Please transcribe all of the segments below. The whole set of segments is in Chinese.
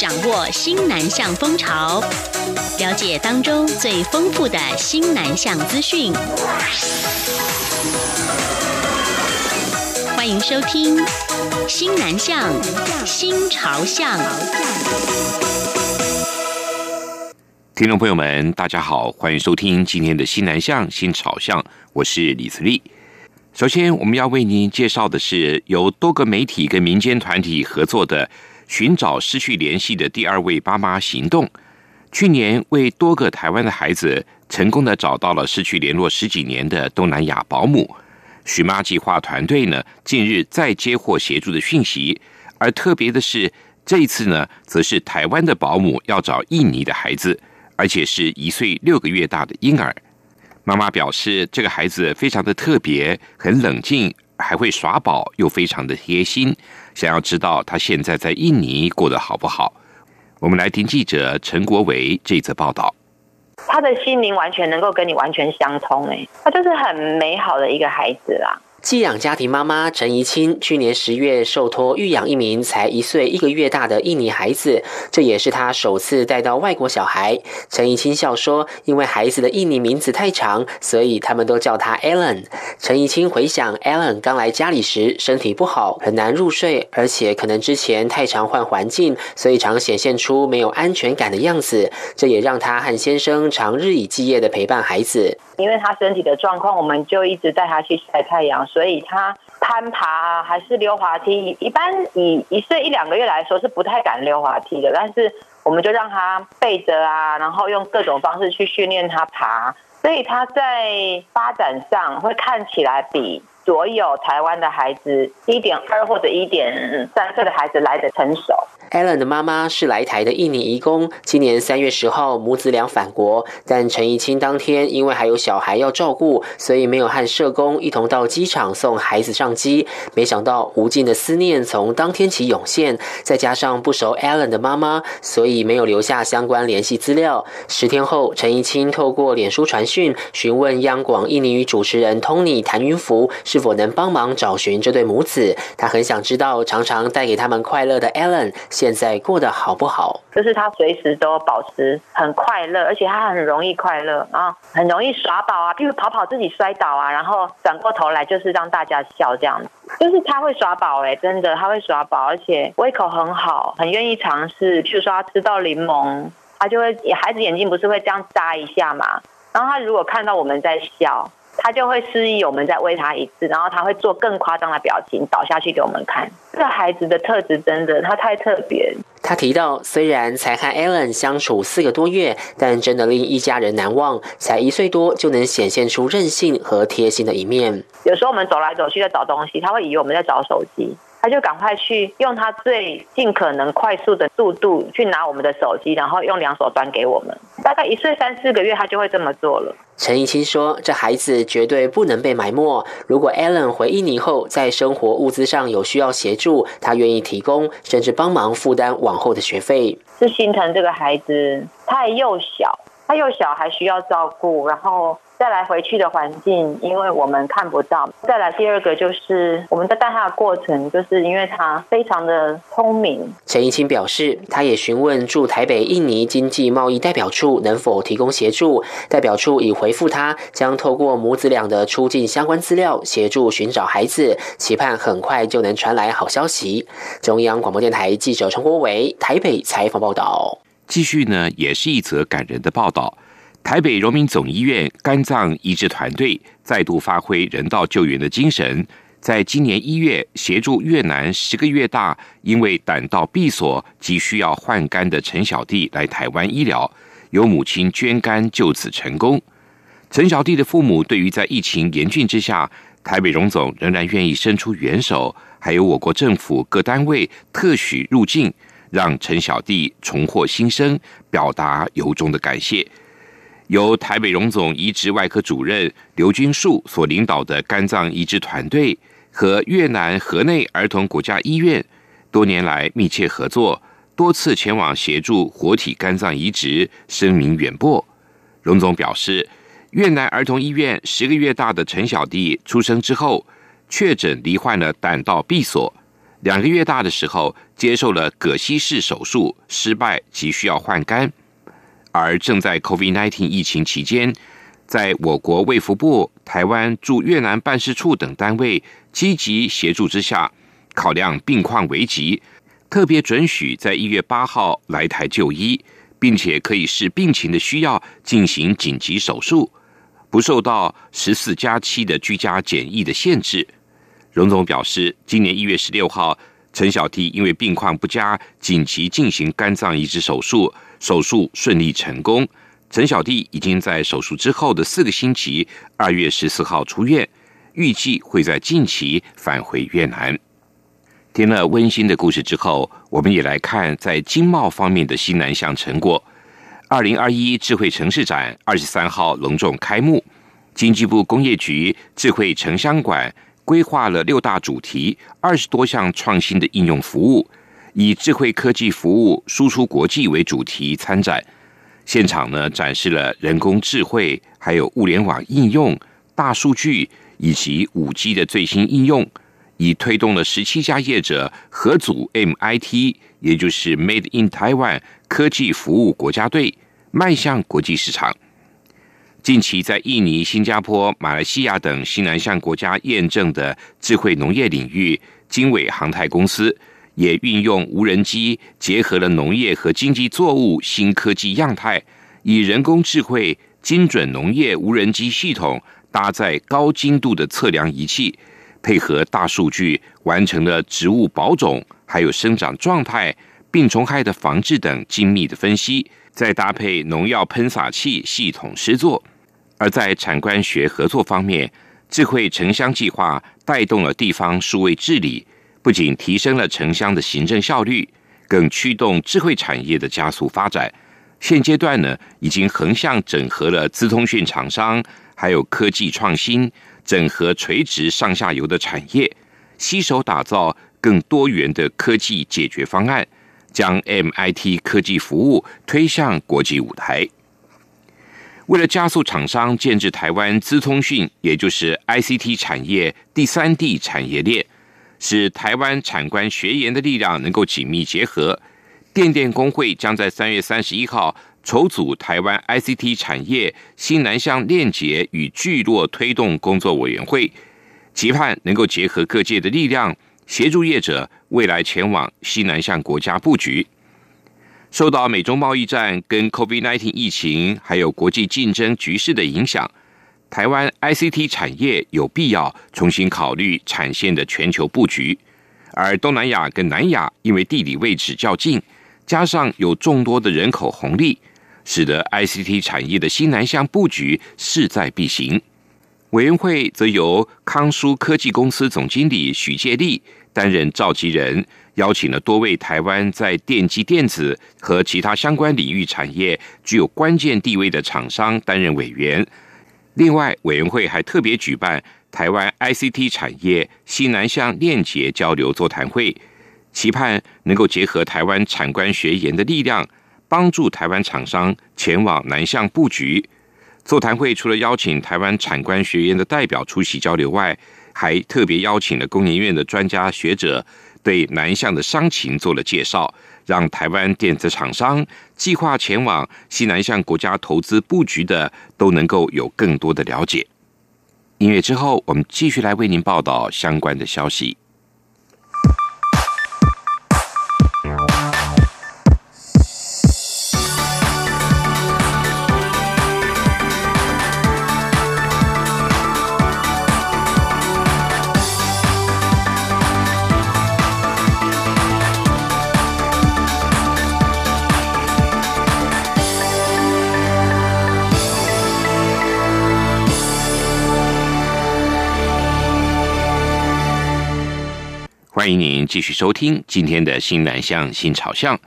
掌握新南向风潮，了解当中最丰富的新南向资讯。欢迎收听《新南向新潮向》。听众朋友们，大家好，欢迎收听今天的《新南向新潮向》，我是李慈利。首先，我们要为您介绍的是由多个媒体跟民间团体合作的“寻找失去联系的第二位爸妈”行动。去年，为多个台湾的孩子成功的找到了失去联络十几年的东南亚保姆。寻妈计划团队呢，近日再接获协助的讯息，而特别的是，这一次呢，则是台湾的保姆要找印尼的孩子，而且是一岁六个月大的婴儿。妈妈表示，这个孩子非常的特别，很冷静，还会耍宝，又非常的贴心。想要知道他现在在印尼过得好不好？我们来听记者陈国维这则报道。他的心灵完全能够跟你完全相通，哎，他就是很美好的一个孩子啦。寄养家庭妈妈陈怡清去年十月受托育养一名才一岁一个月大的印尼孩子，这也是她首次带到外国小孩。陈怡清笑说：“因为孩子的印尼名字太长，所以他们都叫他 Alan。”陈怡清回想 Alan 刚来家里时身体不好，很难入睡，而且可能之前太常换环境，所以常显现出没有安全感的样子。这也让他和先生常日以继夜的陪伴孩子。因为他身体的状况，我们就一直带他去晒太阳。所以他攀爬还是溜滑梯，一般以一岁一两个月来说是不太敢溜滑梯的，但是我们就让他背着啊，然后用各种方式去训练他爬，所以他在发展上会看起来比所有台湾的孩子一点二或者一点三岁的孩子来得成熟。Allen 的妈妈是来台的印尼移工，今年三月十号母子俩返国，但陈怡清当天因为还有小孩要照顾，所以没有和社工一同到机场送孩子上机。没想到无尽的思念从当天起涌现，再加上不熟 Allen 的妈妈，所以没有留下相关联系资料。十天后，陈怡清透过脸书传讯询问央广印尼语主持人 Tony 谭云福是否能帮忙找寻这对母子。他很想知道常常带给他们快乐的 Allen。现在过得好不好？就是他随时都保持很快乐，而且他很容易快乐啊，很容易耍宝啊，譬如跑跑自己摔倒啊，然后转过头来就是让大家笑这样子。就是他会耍宝哎，真的他会耍宝，而且胃口很好，很愿意尝试。譬如说他吃到柠檬，他就会孩子眼睛不是会这样眨一下嘛，然后他如果看到我们在笑。他就会示意我们再喂他一次，然后他会做更夸张的表情，倒下去给我们看。这个孩子的特质真的，他太特别。他提到，虽然才和 Alan 相处四个多月，但真的令一家人难忘。才一岁多就能显现出任性和贴心的一面。有时候我们走来走去在找东西，他会以为我们在找手机。他就赶快去用他最尽可能快速的速度去拿我们的手机，然后用两手端给我们。大概一岁三四个月，他就会这么做了。陈怡清说：“这孩子绝对不能被埋没。如果 Allen 回印尼后，在生活物资上有需要协助，他愿意提供，甚至帮忙负担往后的学费。”是心疼这个孩子，他还幼小，他幼小还需要照顾，然后。再来回去的环境，因为我们看不到。再来第二个就是我们在带他的过程，就是因为他非常的聪明。陈怡清表示，他也询问驻台北印尼经济贸易代表处能否提供协助，代表处已回复他，将透过母子俩的出境相关资料协助寻找孩子，期盼很快就能传来好消息。中央广播电台记者陈国伟台北采访报道。继续呢，也是一则感人的报道。台北荣民总医院肝脏移植团队再度发挥人道救援的精神，在今年一月协助越南十个月大因为胆道闭锁急需要换肝的陈小弟来台湾医疗，由母亲捐肝就此成功。陈小弟的父母对于在疫情严峻之下，台北荣总仍然愿意伸出援手，还有我国政府各单位特许入境，让陈小弟重获新生，表达由衷的感谢。由台北荣总移植外科主任刘军树所领导的肝脏移植团队和越南河内儿童国家医院多年来密切合作，多次前往协助活体肝脏移植，声名远播。荣总表示，越南儿童医院十个月大的陈小弟出生之后，确诊罹患了胆道闭锁，两个月大的时候接受了葛西式手术失败，急需要换肝。而正在 COVID-19 疫情期间，在我国卫福部、台湾驻越南办事处等单位积极协助之下，考量病况危急，特别准许在一月八号来台就医，并且可以视病情的需要进行紧急手术，不受到十四加七的居家检疫的限制。荣总表示，今年一月十六号，陈小弟因为病况不佳，紧急进行肝脏移植手术，手术顺利成功。陈小弟已经在手术之后的四个星期，二月十四号出院，预计会在近期返回越南。听了温馨的故事之后，我们也来看在经贸方面的新南向成果。二零二一智慧城市展二十三号隆重开幕，经济部工业局智慧城乡馆。规划了六大主题，二十多项创新的应用服务，以智慧科技服务输出国际为主题参展。现场呢，展示了人工智慧，还有物联网应用、大数据以及五 G 的最新应用，以推动了十七家业者合组 MIT，也就是 Made in Taiwan 科技服务国家队，迈向国际市场。近期在印尼、新加坡、马来西亚等西南向国家验证的智慧农业领域，经纬航太公司也运用无人机结合了农业和经济作物新科技样态，以人工智慧精准农业无人机系统搭载高精度的测量仪器，配合大数据，完成了植物保种、还有生长状态、病虫害的防治等精密的分析，再搭配农药喷洒器系统施作。而在产官学合作方面，智慧城乡计划带动了地方数位治理，不仅提升了城乡的行政效率，更驱动智慧产业的加速发展。现阶段呢，已经横向整合了资通讯厂商，还有科技创新，整合垂直上下游的产业，携手打造更多元的科技解决方案，将 MIT 科技服务推向国际舞台。为了加速厂商建置台湾资通讯，也就是 ICT 产业第三地产业链，使台湾产官学研的力量能够紧密结合，电电工会将在三月三十一号筹组台湾 ICT 产业新南向链接与聚落推动工作委员会，期盼能够结合各界的力量，协助业者未来前往西南向国家布局。受到美中贸易战、跟 COVID-19 疫情，还有国际竞争局势的影响，台湾 ICT 产业有必要重新考虑产线的全球布局。而东南亚跟南亚因为地理位置较近，加上有众多的人口红利，使得 ICT 产业的新南向布局势在必行。委员会则由康舒科技公司总经理许介立担任召集人。邀请了多位台湾在电机电子和其他相关领域产业具有关键地位的厂商担任委员。另外，委员会还特别举办台湾 ICT 产业西南向链接交流座谈会，期盼能够结合台湾产官学研的力量，帮助台湾厂商前往南向布局。座谈会除了邀请台湾产官学研的代表出席交流外，还特别邀请了工研院的专家学者。对南向的商情做了介绍，让台湾电子厂商计划前往西南向国家投资布局的都能够有更多的了解。音乐之后，我们继续来为您报道相关的消息。欢迎您继续收听今天的新南向新朝向。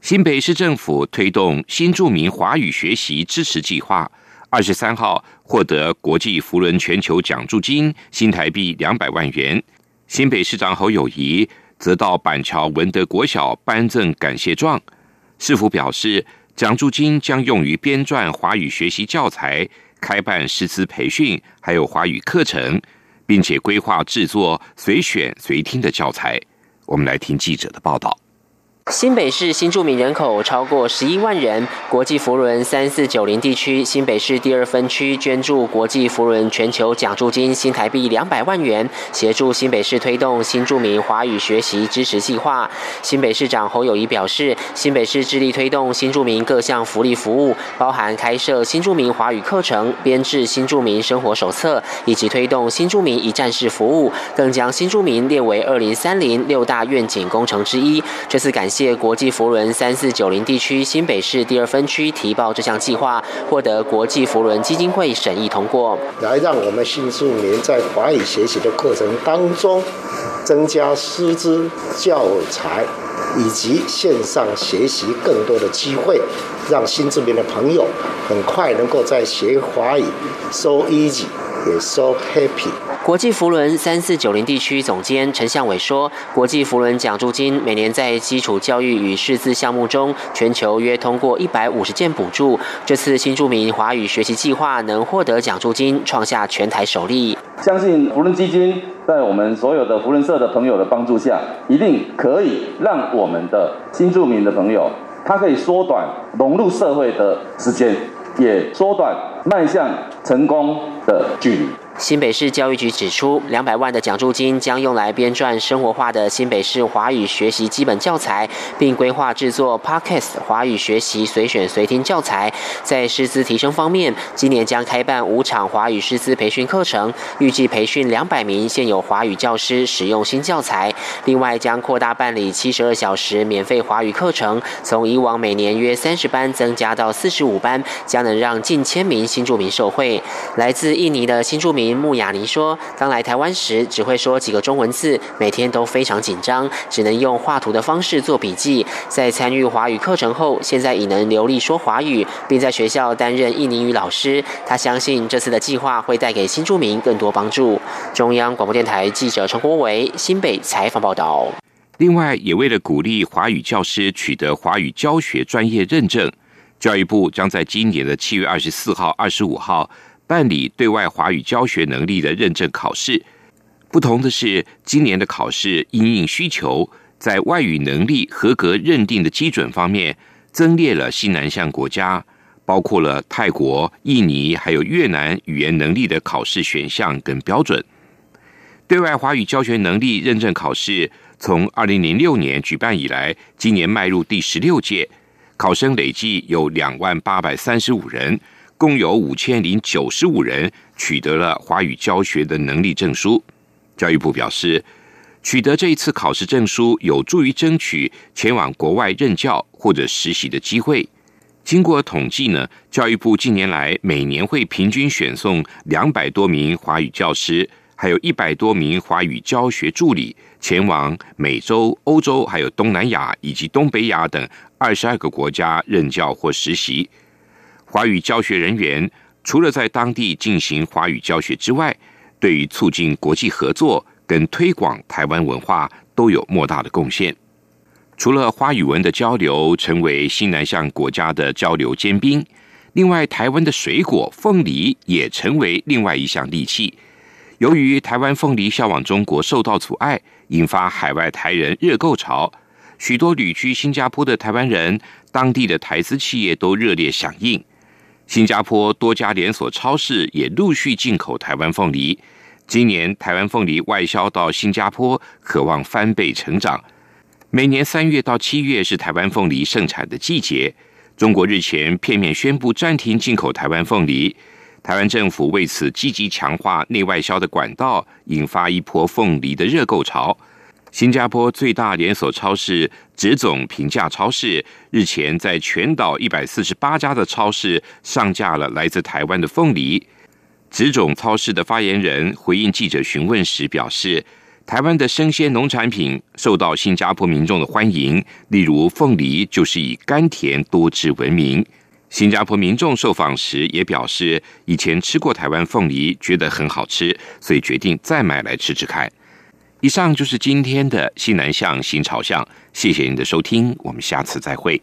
新北市政府推动新住民华语学习支持计划，二十三号获得国际扶轮全球奖助金新台币两百万元。新北市长侯友宜则到板桥文德国小颁赠感谢状。市府表示，奖助金将用于编撰华语学习教材、开办师资培训，还有华语课程。并且规划制作随选随听的教材。我们来听记者的报道。新北市新住民人口超过十一万人，国际扶轮三四九零地区新北市第二分区捐助国际扶轮全球奖助金新台币两百万元，协助新北市推动新住民华语学习支持计划。新北市长侯友谊表示，新北市致力推动新住民各项福利服务，包含开设新住民华语课程、编制新住民生活手册，以及推动新住民一站式服务，更将新住民列为二零三零六大愿景工程之一。这次感谢。借国际佛轮三四九零地区新北市第二分区提报这项计划，获得国际佛轮基金会审议通过，来让我们新住民在华语学习的过程当中，增加师资、教材以及线上学习更多的机会，让新住民的朋友很快能够在学华语 so easy 也 so happy。国际扶轮三四九零地区总监陈向伟说：“国际扶轮奖助金每年在基础教育与识字项目中，全球约通过一百五十件补助。这次新住民华语学习计划能获得奖助金，创下全台首例。相信扶轮基金在我们所有的扶轮社的朋友的帮助下，一定可以让我们的新住民的朋友，他可以缩短融入社会的时间，也缩短迈向成功的距离。”新北市教育局指出，两百万的奖助金将用来编撰生活化的新北市华语学习基本教材，并规划制作 Podcast 华语学习随选随听教材。在师资提升方面，今年将开办五场华语师资培训课程，预计培训两百名现有华语教师使用新教材。另外，将扩大办理七十二小时免费华语课程，从以往每年约三十班增加到四十五班，将能让近千名新住民受惠。来自印尼的新住民。穆雅尼说：“刚来台湾时只会说几个中文字，每天都非常紧张，只能用画图的方式做笔记。在参与华语课程后，现在已能流利说华语，并在学校担任印尼语老师。他相信这次的计划会带给新住民更多帮助。”中央广播电台记者陈国维新北采访报道。另外，也为了鼓励华语教师取得华语教学专业认证，教育部将在今年的七月二十四号、二十五号。办理对外华语教学能力的认证考试，不同的是，今年的考试因应需求，在外语能力合格认定的基准方面，增列了新南向国家，包括了泰国、印尼还有越南语言能力的考试选项跟标准。对外华语教学能力认证考试从二零零六年举办以来，今年迈入第十六届，考生累计有两万八百三十五人。共有五千零九十五人取得了华语教学的能力证书。教育部表示，取得这一次考试证书有助于争取前往国外任教或者实习的机会。经过统计呢，教育部近年来每年会平均选送两百多名华语教师，还有一百多名华语教学助理前往美洲、欧洲、还有东南亚以及东北亚等二十二个国家任教或实习。华语教学人员除了在当地进行华语教学之外，对于促进国际合作跟推广台湾文化都有莫大的贡献。除了华语文的交流成为新南向国家的交流尖兵，另外台湾的水果凤梨也成为另外一项利器。由于台湾凤梨销往中国受到阻碍，引发海外台人热购潮，许多旅居新加坡的台湾人，当地的台资企业都热烈响应。新加坡多家连锁超市也陆续进口台湾凤梨。今年台湾凤梨外销到新加坡，可望翻倍成长。每年三月到七月是台湾凤梨盛产的季节。中国日前片面宣布暂停进口台湾凤梨，台湾政府为此积极强化内外销的管道，引发一波凤梨的热购潮。新加坡最大连锁超市植总平价超市日前在全岛一百四十八家的超市上架了来自台湾的凤梨。植总超市的发言人回应记者询问时表示，台湾的生鲜农产品受到新加坡民众的欢迎，例如凤梨就是以甘甜多汁闻名。新加坡民众受访时也表示，以前吃过台湾凤梨，觉得很好吃，所以决定再买来吃吃看。以上就是今天的西南向新朝向，谢谢您的收听，我们下次再会。